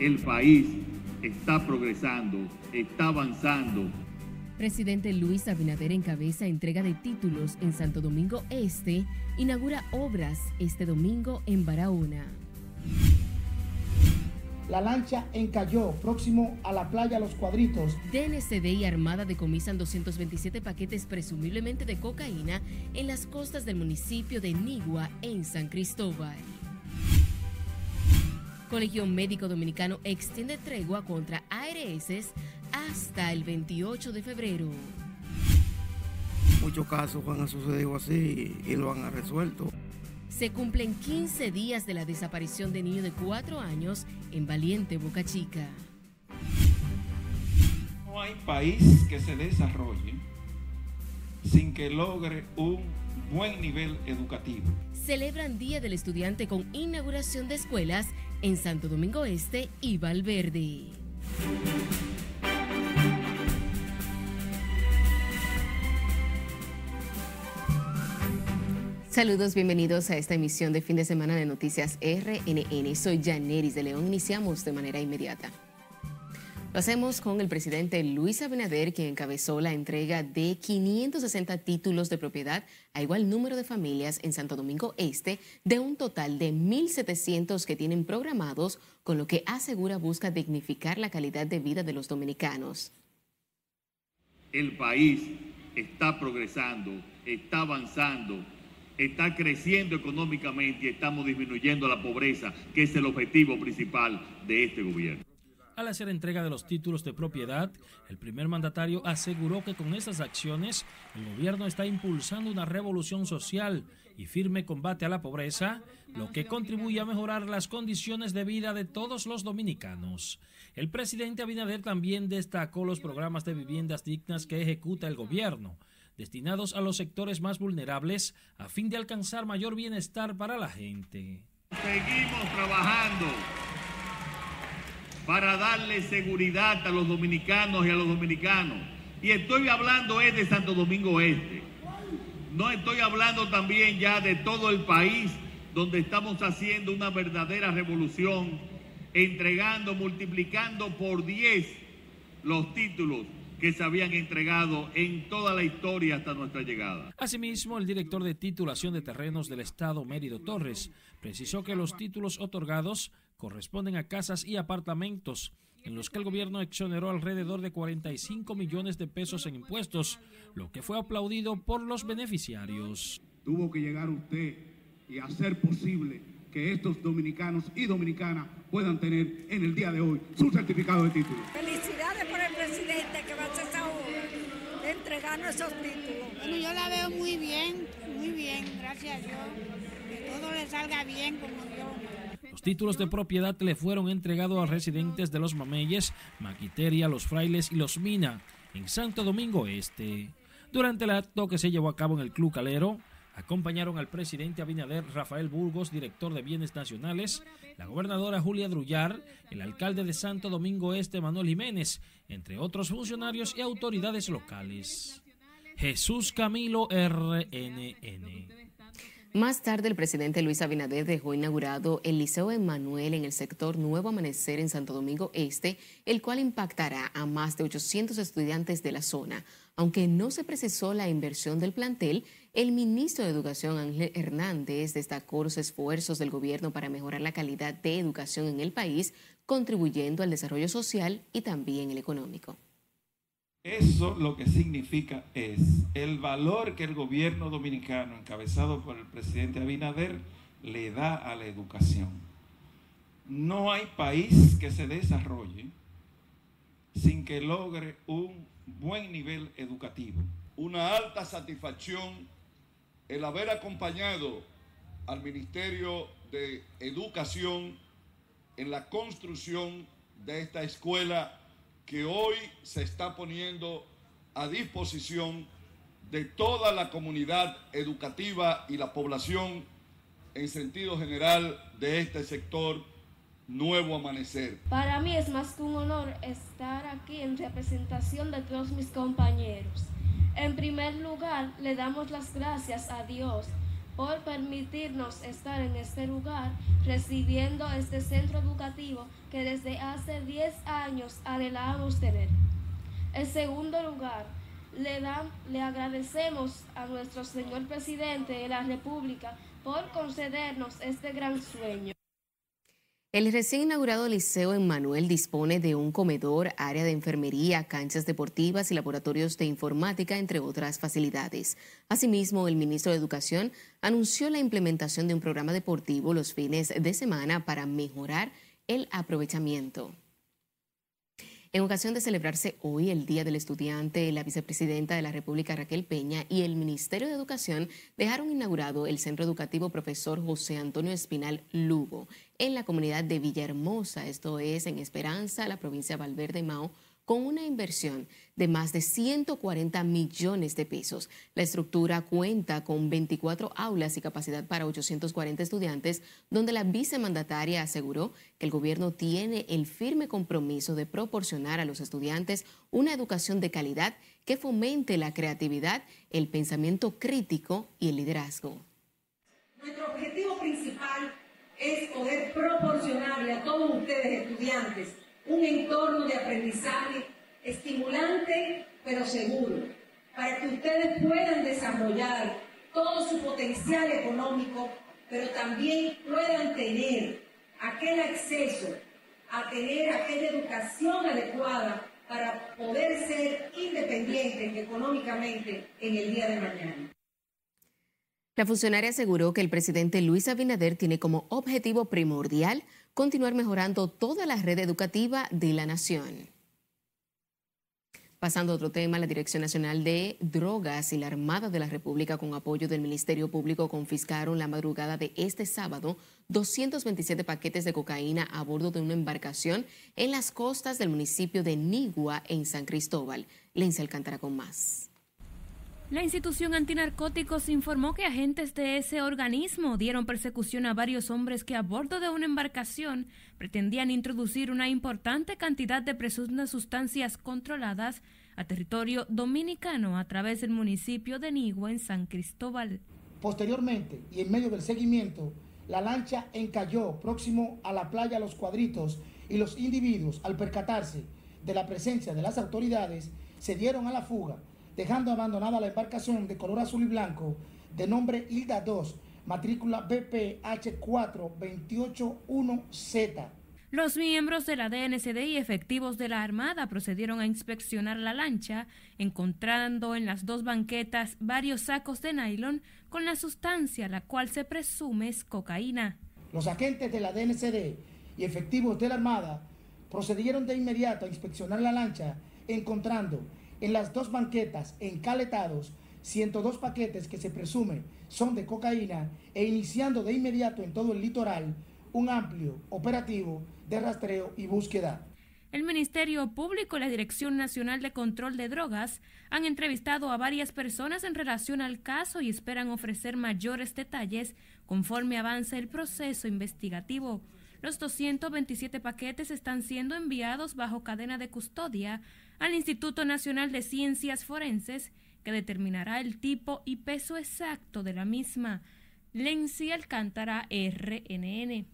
El país está progresando, está avanzando. Presidente Luis Abinader encabeza entrega de títulos en Santo Domingo Este, inaugura obras este domingo en Barahona. La lancha encalló próximo a la playa Los Cuadritos. DNCD y Armada decomisan 227 paquetes presumiblemente de cocaína en las costas del municipio de Nigua, en San Cristóbal. Colegio Médico Dominicano extiende tregua contra ARS hasta el 28 de febrero. Muchos casos han sucedido así y lo han resuelto. Se cumplen 15 días de la desaparición de niño de 4 años en Valiente, Boca Chica. No hay país que se desarrolle sin que logre un buen nivel educativo. Celebran Día del Estudiante con inauguración de escuelas en Santo Domingo Este y Valverde. Saludos, bienvenidos a esta emisión de fin de semana de Noticias RNN. Soy Janeris de León. Iniciamos de manera inmediata. Lo hacemos con el presidente Luis Abinader, quien encabezó la entrega de 560 títulos de propiedad a igual número de familias en Santo Domingo Este, de un total de 1.700 que tienen programados, con lo que asegura busca dignificar la calidad de vida de los dominicanos. El país está progresando, está avanzando está creciendo económicamente y estamos disminuyendo la pobreza, que es el objetivo principal de este gobierno. Al hacer entrega de los títulos de propiedad, el primer mandatario aseguró que con estas acciones el gobierno está impulsando una revolución social y firme combate a la pobreza, lo que contribuye a mejorar las condiciones de vida de todos los dominicanos. El presidente Abinader también destacó los programas de viviendas dignas que ejecuta el gobierno, destinados a los sectores más vulnerables a fin de alcanzar mayor bienestar para la gente. Seguimos trabajando para darle seguridad a los dominicanos y a los dominicanos. Y estoy hablando de Santo Domingo Este. No estoy hablando también ya de todo el país donde estamos haciendo una verdadera revolución, entregando, multiplicando por 10 los títulos que se habían entregado en toda la historia hasta nuestra llegada. Asimismo, el director de titulación de terrenos del Estado, Mérido Torres, precisó que los títulos otorgados corresponden a casas y apartamentos en los que el gobierno exoneró alrededor de 45 millones de pesos en impuestos, lo que fue aplaudido por los beneficiarios. Tuvo que llegar usted y hacer posible que estos dominicanos y dominicanas puedan tener en el día de hoy su certificado de título. Felicidades por el presidente que va a hacer esa obra, entregando esos títulos. Bueno, yo la veo muy bien, muy bien, gracias a Dios. Que todo le salga bien como Dios. Los títulos de propiedad le fueron entregados a residentes de los Mameyes, Maquiteria, Los Frailes y Los Mina, en Santo Domingo Este. Durante el acto que se llevó a cabo en el Club Calero, acompañaron al presidente Abinader Rafael Burgos, director de Bienes Nacionales, la gobernadora Julia Drullar, el alcalde de Santo Domingo Este Manuel Jiménez, entre otros funcionarios y autoridades locales. Jesús Camilo RNN. Más tarde, el presidente Luis Abinader dejó inaugurado el Liceo Emanuel en el sector Nuevo Amanecer en Santo Domingo Este, el cual impactará a más de 800 estudiantes de la zona. Aunque no se precisó la inversión del plantel, el ministro de Educación Ángel Hernández destacó los esfuerzos del gobierno para mejorar la calidad de educación en el país, contribuyendo al desarrollo social y también el económico. Eso lo que significa es el valor que el gobierno dominicano, encabezado por el presidente Abinader, le da a la educación. No hay país que se desarrolle sin que logre un buen nivel educativo. Una alta satisfacción el haber acompañado al Ministerio de Educación en la construcción de esta escuela que hoy se está poniendo a disposición de toda la comunidad educativa y la población en sentido general de este sector Nuevo Amanecer. Para mí es más que un honor estar aquí en representación de todos mis compañeros. En primer lugar, le damos las gracias a Dios por permitirnos estar en este lugar recibiendo este centro educativo que desde hace 10 años anhelábamos tener. En segundo lugar, le, le agradecemos a nuestro señor presidente de la República por concedernos este gran sueño. El recién inaugurado Liceo Emmanuel dispone de un comedor, área de enfermería, canchas deportivas y laboratorios de informática, entre otras facilidades. Asimismo, el ministro de Educación anunció la implementación de un programa deportivo los fines de semana para mejorar el aprovechamiento. En ocasión de celebrarse hoy el Día del Estudiante, la vicepresidenta de la República Raquel Peña y el Ministerio de Educación dejaron inaugurado el Centro Educativo Profesor José Antonio Espinal Lugo en la comunidad de Villahermosa, esto es en Esperanza, la provincia de Valverde Mao, con una inversión de más de 140 millones de pesos. La estructura cuenta con 24 aulas y capacidad para 840 estudiantes, donde la vicemandataria aseguró que el gobierno tiene el firme compromiso de proporcionar a los estudiantes una educación de calidad que fomente la creatividad, el pensamiento crítico y el liderazgo. Nuestro objetivo principal es poder proporcionarle a todos ustedes estudiantes un entorno de aprendizaje estimulante pero seguro, para que ustedes puedan desarrollar todo su potencial económico, pero también puedan tener aquel acceso a tener aquella educación adecuada para poder ser independientes económicamente en el día de mañana. La funcionaria aseguró que el presidente Luis Abinader tiene como objetivo primordial continuar mejorando toda la red educativa de la nación. Pasando a otro tema, la Dirección Nacional de Drogas y la Armada de la República, con apoyo del Ministerio Público, confiscaron la madrugada de este sábado 227 paquetes de cocaína a bordo de una embarcación en las costas del municipio de Nigua, en San Cristóbal. Lenza Alcántara con más. La institución antinarcóticos informó que agentes de ese organismo dieron persecución a varios hombres que a bordo de una embarcación pretendían introducir una importante cantidad de presuntas sustancias controladas a territorio dominicano a través del municipio de Nigua en San Cristóbal. Posteriormente, y en medio del seguimiento, la lancha encalló próximo a la playa Los Cuadritos y los individuos, al percatarse de la presencia de las autoridades, se dieron a la fuga dejando abandonada la embarcación de color azul y blanco de nombre Hilda 2, matrícula BPH4281Z. Los miembros de la DNCD y efectivos de la Armada procedieron a inspeccionar la lancha, encontrando en las dos banquetas varios sacos de nylon con la sustancia, la cual se presume es cocaína. Los agentes de la DNCD y efectivos de la Armada procedieron de inmediato a inspeccionar la lancha, encontrando en las dos banquetas encaletados 102 paquetes que se presume son de cocaína e iniciando de inmediato en todo el litoral un amplio operativo de rastreo y búsqueda. El Ministerio Público y la Dirección Nacional de Control de Drogas han entrevistado a varias personas en relación al caso y esperan ofrecer mayores detalles conforme avance el proceso investigativo. Los 227 paquetes están siendo enviados bajo cadena de custodia al Instituto Nacional de Ciencias Forenses, que determinará el tipo y peso exacto de la misma. Lenzi Alcántara, RNN.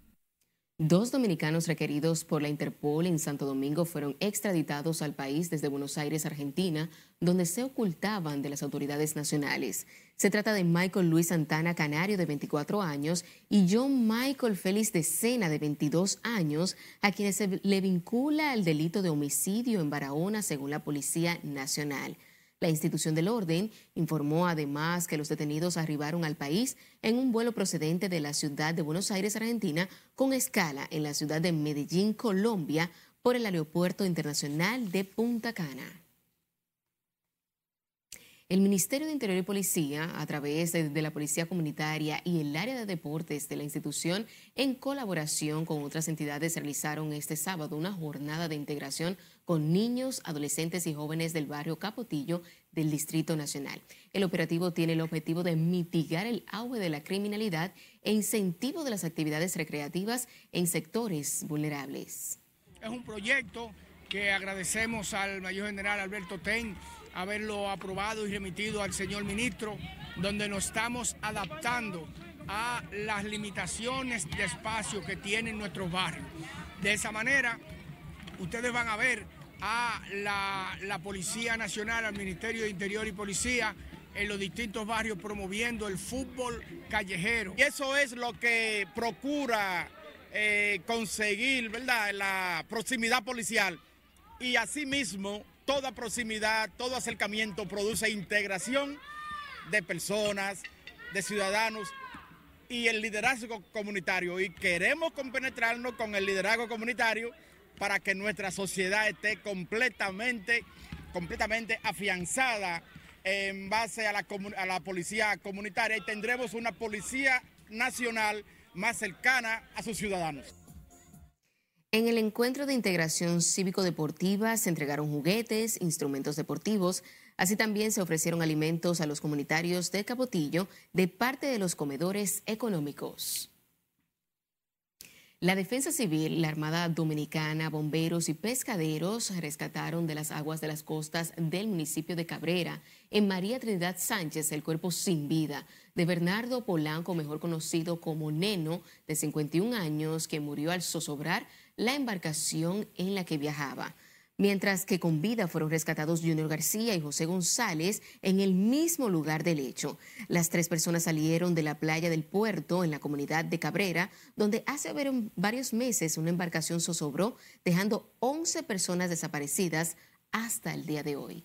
Dos dominicanos requeridos por la Interpol en Santo Domingo fueron extraditados al país desde Buenos Aires, Argentina, donde se ocultaban de las autoridades nacionales. Se trata de Michael Luis Santana Canario, de 24 años, y John Michael Félix de Sena, de 22 años, a quienes se le vincula el delito de homicidio en Barahona, según la Policía Nacional. La institución del orden informó además que los detenidos arribaron al país en un vuelo procedente de la ciudad de Buenos Aires, Argentina, con escala en la ciudad de Medellín, Colombia, por el Aeropuerto Internacional de Punta Cana. El Ministerio de Interior y Policía, a través de, la Policía Comunitaria y el área de deportes de la institución, en colaboración con otras entidades, realizaron este sábado una jornada de integración con niños, adolescentes y jóvenes del barrio Capotillo del Distrito Nacional. El operativo tiene el objetivo de mitigar el auge de la criminalidad e incentivo de las actividades recreativas en sectores vulnerables. Es un proyecto que agradecemos al mayor general Alberto Ten haberlo aprobado y remitido al señor ministro, donde nos estamos adaptando a las limitaciones de espacio que tienen nuestros barrios. De esa manera, ustedes van a ver a la, Policía Nacional, al Ministerio de Interior y Policía, en los distintos barrios promoviendo el fútbol callejero. Y eso es lo que procura eh, conseguir, ¿verdad? La proximidad policial. Y asimismo, toda proximidad, todo acercamiento produce integración de personas, de ciudadanos y el liderazgo comunitario. Y queremos compenetrarnos con el liderazgo comunitario para que nuestra sociedad esté completamente, completamente afianzada en base a la, a la policía comunitaria y tendremos una policía nacional más cercana a sus ciudadanos. En el encuentro de integración cívico-deportiva se entregaron juguetes, instrumentos deportivos, así también se ofrecieron alimentos a los comunitarios de Capotillo de parte de los comedores económicos. La Defensa Civil, la Armada Dominicana, bomberos y pescaderos rescataron de las aguas de las costas del municipio de Cabrera, en María Trinidad Sánchez, el cuerpo sin vida de Bernardo Polanco, mejor conocido como Neno, de 51 años, que murió al zozobrar la embarcación en la que viajaba mientras que con vida fueron rescatados Junior García y José González en el mismo lugar del hecho. Las tres personas salieron de la playa del puerto en la comunidad de Cabrera, donde hace varios meses una embarcación zozobró, dejando 11 personas desaparecidas hasta el día de hoy.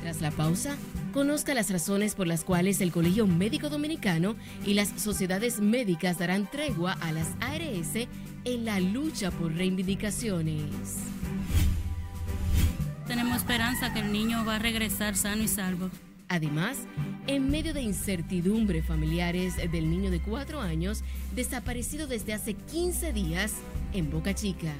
Tras la pausa, Conozca las razones por las cuales el Colegio Médico Dominicano y las sociedades médicas darán tregua a las ARS en la lucha por reivindicaciones. Tenemos esperanza que el niño va a regresar sano y salvo. Además, en medio de incertidumbre familiares del niño de cuatro años desaparecido desde hace 15 días en Boca Chica.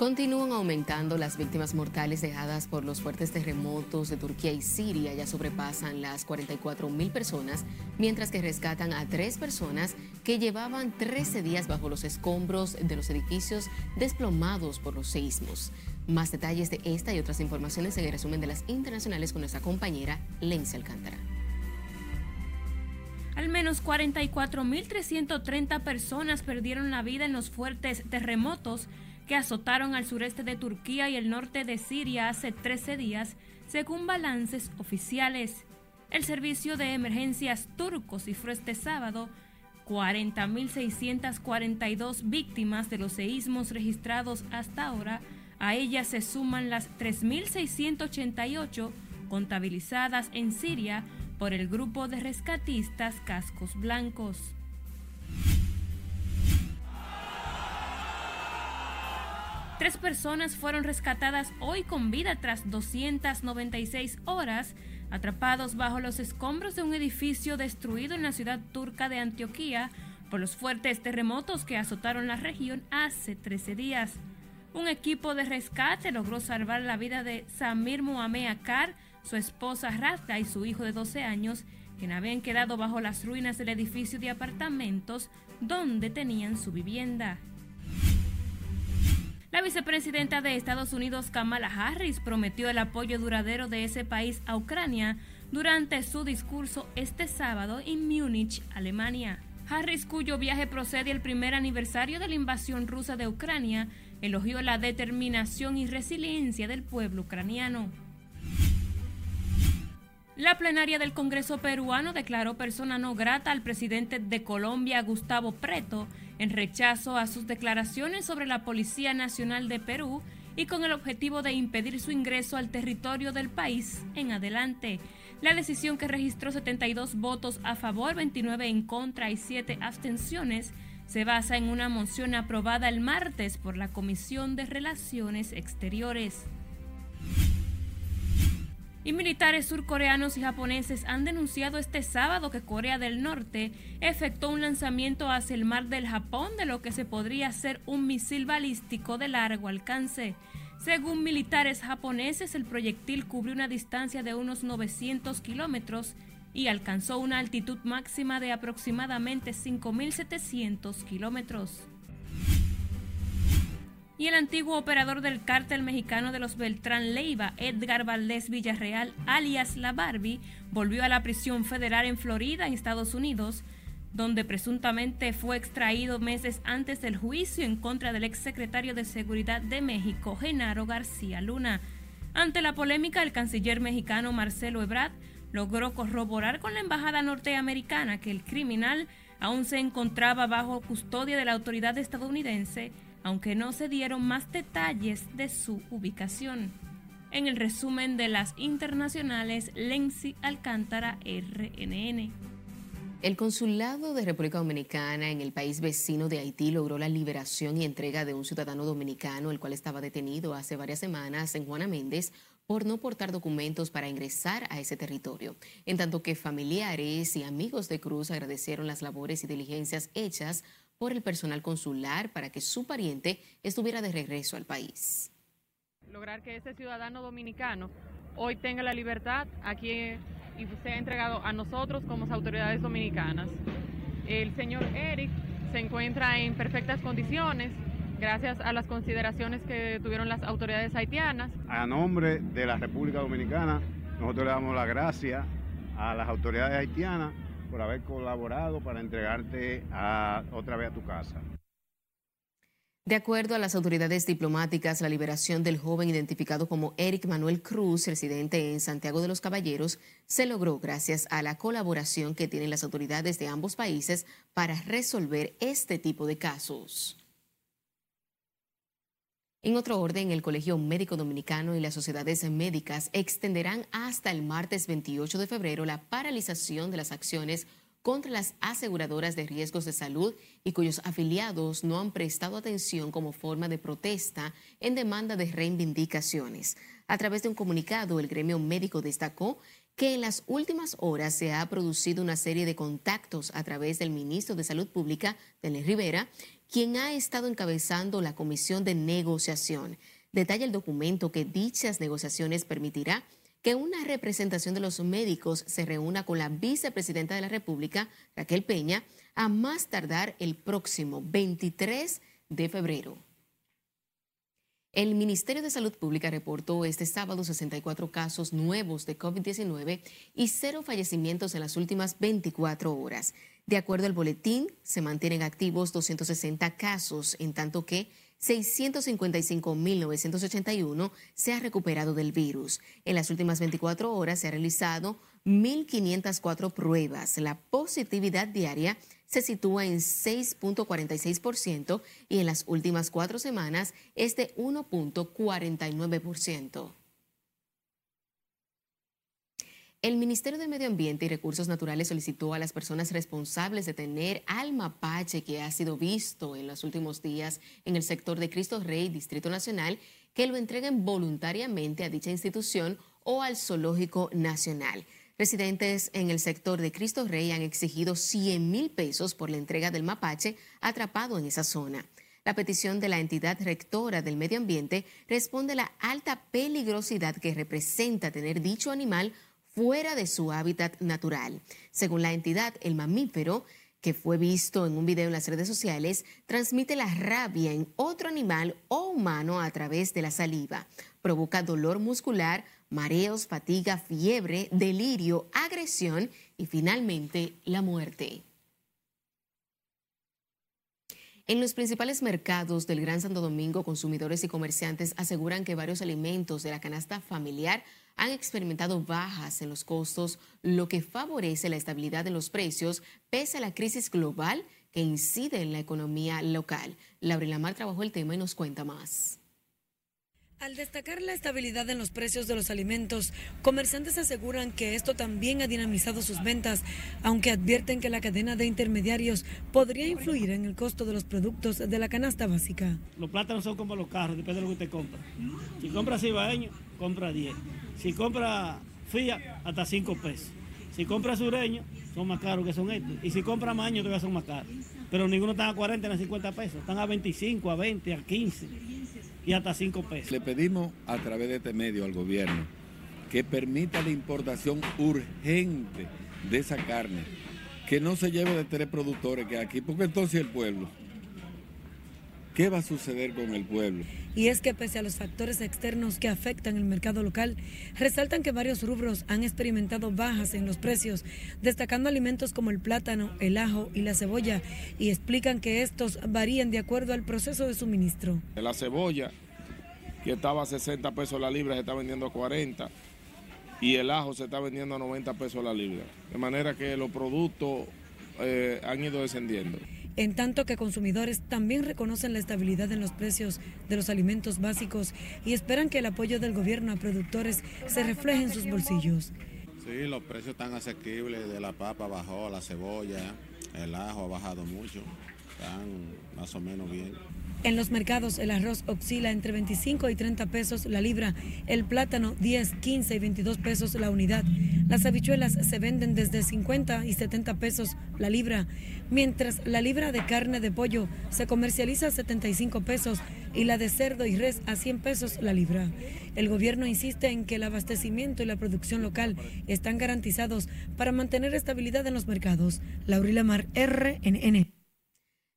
Continúan aumentando las víctimas mortales dejadas por los fuertes terremotos de Turquía y Siria. Ya sobrepasan las 44 mil personas, mientras que rescatan a tres personas que llevaban 13 días bajo los escombros de los edificios desplomados por los seísmos. Más detalles de esta y otras informaciones en el resumen de las internacionales con nuestra compañera Lencia Alcántara. Al menos 44.330 personas perdieron la vida en los fuertes terremotos que azotaron al sureste de Turquía y el norte de Siria hace 13 días, según balances oficiales. El servicio de emergencias turco cifró este sábado 40.642 víctimas de los seísmos registrados hasta ahora. A ellas se suman las 3.688 contabilizadas en Siria por el grupo de rescatistas Cascos Blancos. Tres personas fueron rescatadas hoy con vida tras 296 horas atrapados bajo los escombros de un edificio destruido en la ciudad turca de Antioquía por los fuertes terremotos que azotaron la región hace 13 días. Un equipo de rescate logró salvar la vida de Samir Mohamed Akar, su esposa Rata y su hijo de 12 años, quien habían quedado bajo las ruinas del edificio de apartamentos donde tenían su vivienda. La vicepresidenta de Estados Unidos, Kamala Harris, prometió el apoyo duradero de ese país a Ucrania durante su discurso este sábado en Múnich, Alemania. Harris, cuyo viaje procede al primer aniversario de la invasión rusa de Ucrania, elogió la determinación y resiliencia del pueblo ucraniano. La plenaria del Congreso peruano declaró persona no grata al presidente de Colombia, Gustavo Preto, en rechazo a sus declaraciones sobre la Policía Nacional de Perú y con el objetivo de impedir su ingreso al territorio del país en adelante. La decisión que registró 72 votos a favor, 29 en contra y 7 abstenciones se basa en una moción aprobada el martes por la Comisión de Relaciones Exteriores. Y militares surcoreanos y japoneses han denunciado este sábado que Corea del Norte efectuó un lanzamiento hacia el mar del Japón de lo que se podría ser un misil balístico de largo alcance. Según militares japoneses, el proyectil cubrió una distancia de unos 900 kilómetros y alcanzó una altitud máxima de aproximadamente 5.700 kilómetros. Y el antiguo operador del cártel mexicano de los Beltrán Leiva, Edgar Valdés Villarreal, alias La Barbie, volvió a la prisión federal en Florida, en Estados Unidos, donde presuntamente fue extraído meses antes del juicio en contra del exsecretario de Seguridad de México, Genaro García Luna. Ante la polémica, el canciller mexicano Marcelo Ebrard logró corroborar con la embajada norteamericana que el criminal aún se encontraba bajo custodia de la autoridad estadounidense, aunque no se dieron más detalles de su ubicación. En el resumen de las internacionales, Lenzi Alcántara, RNN. El Consulado de República Dominicana en el país vecino de Haití logró la liberación y entrega de un ciudadano dominicano, el cual estaba detenido hace varias semanas en Juana Méndez por no portar documentos para ingresar a ese territorio, en tanto que familiares y amigos de Cruz agradecieron las labores y diligencias hechas por el personal consular para que su pariente estuviera de regreso al país. Lograr que ese ciudadano dominicano hoy tenga la libertad aquí y se ha entregado a nosotros como autoridades dominicanas. El señor Eric se encuentra en perfectas condiciones gracias a las consideraciones que tuvieron las autoridades haitianas. A nombre de la República Dominicana, nosotros le damos las gracias a las autoridades haitianas por haber colaborado para entregarte otra vez a tu casa. De acuerdo a las autoridades diplomáticas, la liberación del joven identificado como Eric Manuel Cruz, residente en Santiago de los Caballeros, se logró gracias a la colaboración que tienen las autoridades de ambos países para resolver este tipo de casos. En otro orden, el Colegio Médico Dominicano y las sociedades médicas extenderán hasta el martes 28 de febrero la paralización de las acciones contra las aseguradoras de riesgos de salud y cuyos afiliados no han prestado atención como forma de protesta en demanda de reivindicaciones. A través de un comunicado, el gremio médico destacó que en las últimas horas se ha producido una serie de contactos a través del ministro de Salud Pública, Denis Rivera, quien ha estado encabezando la comisión de negociación. Detalla el documento que dichas negociaciones permitirá que una representación de los médicos se reúna con la vicepresidenta de la República, Raquel Peña, a más tardar el próximo 23 de febrero. El Ministerio de Salud Pública reportó este sábado 64 casos nuevos de COVID-19 y cero fallecimientos en las últimas 24 horas. De acuerdo al boletín, se mantienen activos 260 casos, en tanto que 655.981 se ha recuperado del virus. En las últimas 24 horas se ha realizado 1.504 pruebas. La positividad diaria se sitúa en 6.46% y en las últimas cuatro semanas es de 1.49%. El Ministerio de Medio Ambiente y Recursos Naturales solicitó a las personas responsables de tener al mapache que ha sido visto en los últimos días en el sector de Cristo Rey, Distrito Nacional, que lo entreguen voluntariamente a dicha institución o al Zoológico Nacional. Residentes en el sector de Cristo Rey han exigido 100 mil pesos por la entrega del mapache atrapado en esa zona. La petición de la entidad rectora del medio ambiente responde a la alta peligrosidad que representa tener dicho animal fuera de su hábitat natural. Según la entidad, el mamífero que fue visto en un video en las redes sociales, transmite la rabia en otro animal o humano a través de la saliva. Provoca dolor muscular, mareos, fatiga, fiebre, delirio, agresión y finalmente la muerte. En los principales mercados del Gran Santo Domingo, consumidores y comerciantes aseguran que varios alimentos de la canasta familiar han experimentado bajas en los costos, lo que favorece la estabilidad en los precios pese a la crisis global que incide en la economía local. Laura Lamar trabajó el tema y nos cuenta más. Al destacar la estabilidad en los precios de los alimentos, comerciantes aseguran que esto también ha dinamizado sus ventas, aunque advierten que la cadena de intermediarios podría influir en el costo de los productos de la canasta básica. Los plátanos son como los carros, depende de lo que usted compra. Si compra cibaeño, compra 10. Si compra fía, hasta 5 pesos. Si compra sureño, son más caros que son estos. Y si compra maño, todavía son más caros. Pero ninguno está a 40 ni a 50 pesos. Están a 25, a 20, a 15 y hasta 5 pesos. Le pedimos a través de este medio al gobierno que permita la importación urgente de esa carne, que no se lleve de tres productores que aquí, porque entonces el pueblo, ¿qué va a suceder con el pueblo? Y es que pese a los factores externos que afectan el mercado local, resaltan que varios rubros han experimentado bajas en los precios, destacando alimentos como el plátano, el ajo y la cebolla, y explican que estos varían de acuerdo al proceso de suministro. La cebolla, que estaba a 60 pesos la libra, se está vendiendo a 40 y el ajo se está vendiendo a 90 pesos la libra. De manera que los productos eh, han ido descendiendo. En tanto que consumidores también reconocen la estabilidad en los precios de los alimentos básicos y esperan que el apoyo del gobierno a productores se refleje en sus bolsillos. Sí, los precios están asequibles, de la papa bajó, la cebolla, el ajo ha bajado mucho, están más o menos bien. En los mercados el arroz oscila entre 25 y 30 pesos la libra, el plátano 10, 15 y 22 pesos la unidad. Las habichuelas se venden desde 50 y 70 pesos la libra, mientras la libra de carne de pollo se comercializa a 75 pesos y la de cerdo y res a 100 pesos la libra. El gobierno insiste en que el abastecimiento y la producción local están garantizados para mantener estabilidad en los mercados. Laurila Mar, RNN.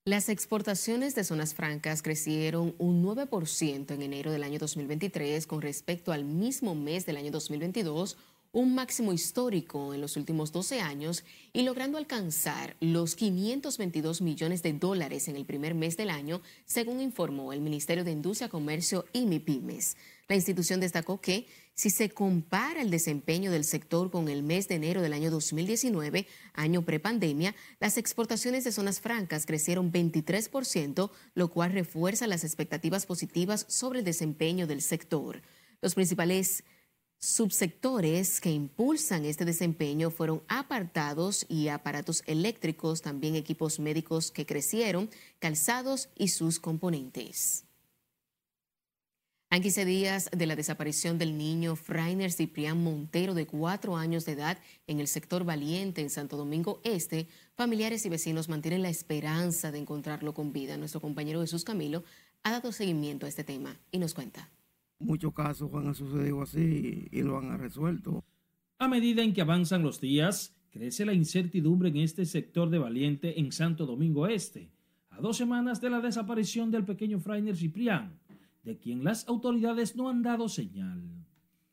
Las exportaciones de zonas francas crecieron un 9% en enero del año 2023 con respecto al mismo mes del año 2022, un máximo histórico en los últimos 12 años y logrando alcanzar los 522 millones de dólares en el primer mes del año, según informó el Ministerio de Industria, Comercio y MIPIMES. La institución destacó que si se compara el desempeño del sector con el mes de enero del año 2019, año prepandemia, las exportaciones de zonas francas crecieron 23%, lo cual refuerza las expectativas positivas sobre el desempeño del sector. Los principales subsectores que impulsan este desempeño fueron apartados y aparatos eléctricos, también equipos médicos que crecieron, calzados y sus componentes. A 15 días de la desaparición del niño Frainer Ciprián Montero, de cuatro años de edad, en el sector Valiente, en Santo Domingo Este, familiares y vecinos mantienen la esperanza de encontrarlo con vida. Nuestro compañero Jesús Camilo ha dado seguimiento a este tema y nos cuenta. Muchos casos han sucedido así y lo han resuelto. A medida en que avanzan los días, crece la incertidumbre en este sector de Valiente en Santo Domingo Este, a dos semanas de la desaparición del pequeño Frainer Ciprián de quien las autoridades no han dado señal.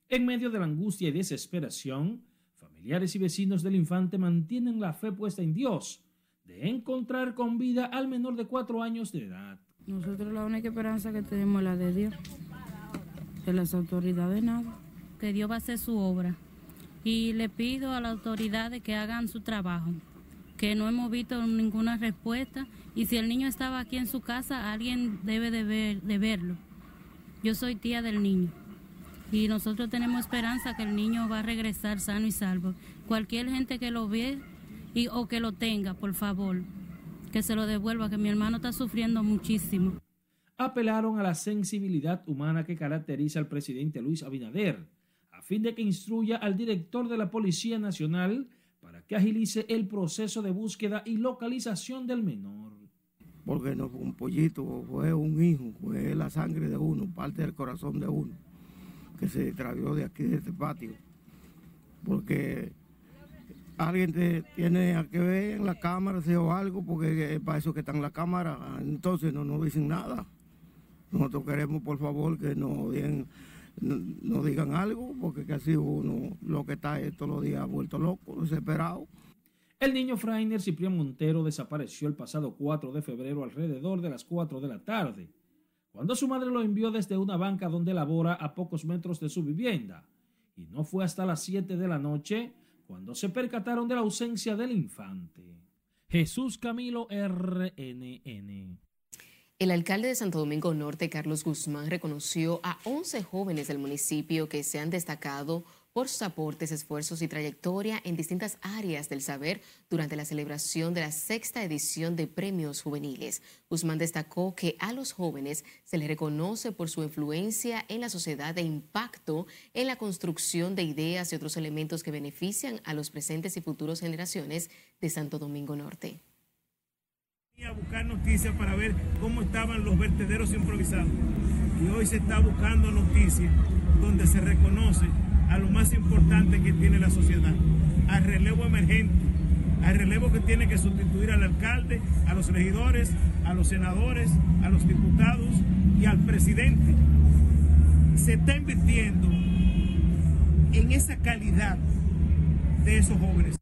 En medio de la angustia y desesperación, familiares y vecinos del infante mantienen la fe puesta en Dios de encontrar con vida al menor de cuatro años de edad. Nosotros la única esperanza que tenemos es la de Dios, de las autoridades nada. Que Dios va a hacer su obra. Y le pido a las autoridades que hagan su trabajo, que no hemos visto ninguna respuesta y si el niño estaba aquí en su casa, alguien debe de, ver, de verlo. Yo soy tía del niño y nosotros tenemos esperanza que el niño va a regresar sano y salvo. Cualquier gente que lo ve y, o que lo tenga, por favor, que se lo devuelva, que mi hermano está sufriendo muchísimo. Apelaron a la sensibilidad humana que caracteriza al presidente Luis Abinader, a fin de que instruya al director de la Policía Nacional para que agilice el proceso de búsqueda y localización del menor porque no fue un pollito, fue un hijo, fue la sangre de uno, parte del corazón de uno, que se extravió de aquí, de este patio. Porque alguien tiene que ver en la cámara o algo, porque para eso que está en la cámara, entonces no nos dicen nada. Nosotros queremos, por favor, que nos digan, no, digan algo, porque casi uno lo que está es todos los días vuelto loco, desesperado. El niño Frainer Ciprián Montero desapareció el pasado 4 de febrero alrededor de las 4 de la tarde, cuando su madre lo envió desde una banca donde labora a pocos metros de su vivienda, y no fue hasta las 7 de la noche cuando se percataron de la ausencia del infante. Jesús Camilo RNN. El alcalde de Santo Domingo Norte, Carlos Guzmán, reconoció a 11 jóvenes del municipio que se han destacado por sus aportes, esfuerzos y trayectoria en distintas áreas del saber durante la celebración de la sexta edición de Premios Juveniles. Guzmán destacó que a los jóvenes se les reconoce por su influencia en la sociedad e impacto en la construcción de ideas y otros elementos que benefician a los presentes y futuros generaciones de Santo Domingo Norte. A buscar noticias para ver cómo estaban los vertederos improvisados y hoy se está buscando noticias donde se reconoce a lo más importante que tiene la sociedad, al relevo emergente, al relevo que tiene que sustituir al alcalde, a los regidores, a los senadores, a los diputados y al presidente. Se está invirtiendo en esa calidad de esos jóvenes.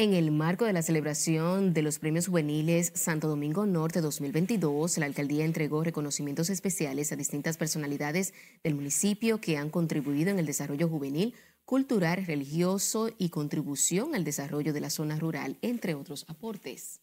En el marco de la celebración de los premios juveniles Santo Domingo Norte 2022, la alcaldía entregó reconocimientos especiales a distintas personalidades del municipio que han contribuido en el desarrollo juvenil, cultural, religioso y contribución al desarrollo de la zona rural, entre otros aportes.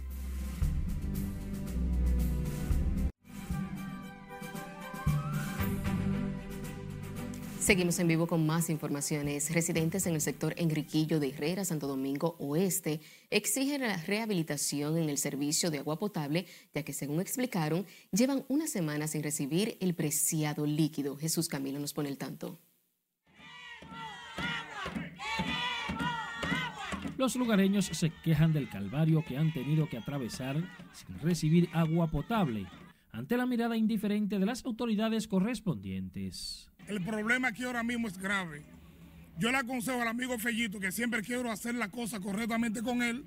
Seguimos en vivo con más informaciones. Residentes en el sector Enriquillo de Herrera, Santo Domingo Oeste, exigen la rehabilitación en el servicio de agua potable, ya que según explicaron, llevan una semana sin recibir el preciado líquido. Jesús Camilo nos pone el tanto. Los lugareños se quejan del calvario que han tenido que atravesar sin recibir agua potable, ante la mirada indiferente de las autoridades correspondientes. El problema aquí ahora mismo es grave. Yo le aconsejo al amigo Fellito que siempre quiero hacer la cosa correctamente con él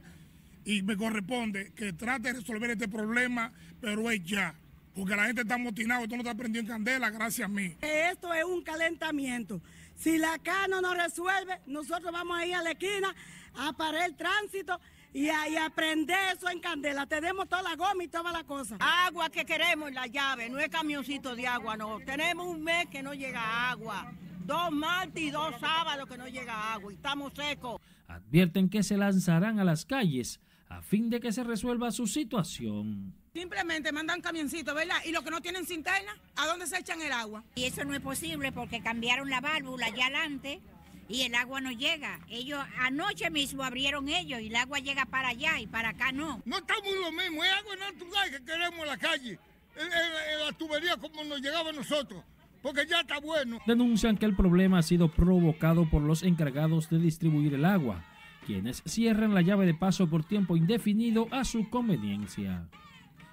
y me corresponde que trate de resolver este problema, pero es ya. Porque la gente está motinada, esto no está prendido en candela, gracias a mí. Esto es un calentamiento. Si la CA no nos resuelve, nosotros vamos a ir a la esquina a parar el tránsito y a, prender eso en candela. Tenemos toda la goma y toda la cosa. Agua que queremos la llave, no es camioncito de agua, no. Tenemos un mes que no llega agua. Dos martes y dos sábados que no llega agua y estamos secos. Advierten que se lanzarán a las calles a fin de que se resuelva su situación. Simplemente mandan camioncito, ¿verdad? Y los que no tienen cinterna, ¿a dónde se echan el agua? Y eso no es posible porque cambiaron la válvula allá adelante y el agua no llega. Ellos anoche mismo abrieron ellos y el agua llega para allá y para acá no. No estamos lo mismo, es agua natural que queremos en la calle, en, la tubería como nos llegaba a nosotros. Porque ya está bueno. Denuncian que el problema ha sido provocado por los encargados de distribuir el agua, quienes cierran la llave de paso por tiempo indefinido a su conveniencia.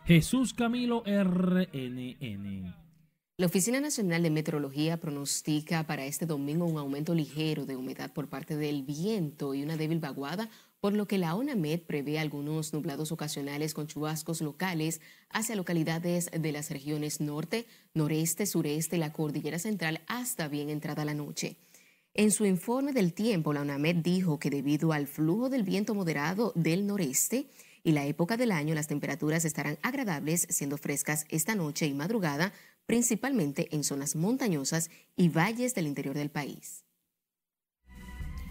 Jesús Camilo RNN. La Oficina Nacional de Meteorología pronostica para este domingo un aumento ligero de humedad por parte del viento y una débil vaguada, por lo que la ONAMED prevé algunos nublados ocasionales con chubascos locales hacia localidades de las regiones norte, noreste, sureste y la cordillera central hasta bien entrada la noche. En su informe del tiempo, la ONAMED dijo que debido al flujo del viento moderado del noreste, y la época del año las temperaturas estarán agradables, siendo frescas esta noche y madrugada, principalmente en zonas montañosas y valles del interior del país.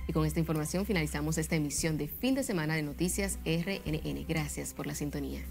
Y con esta información finalizamos esta emisión de fin de semana de Noticias RNN. Gracias por la sintonía.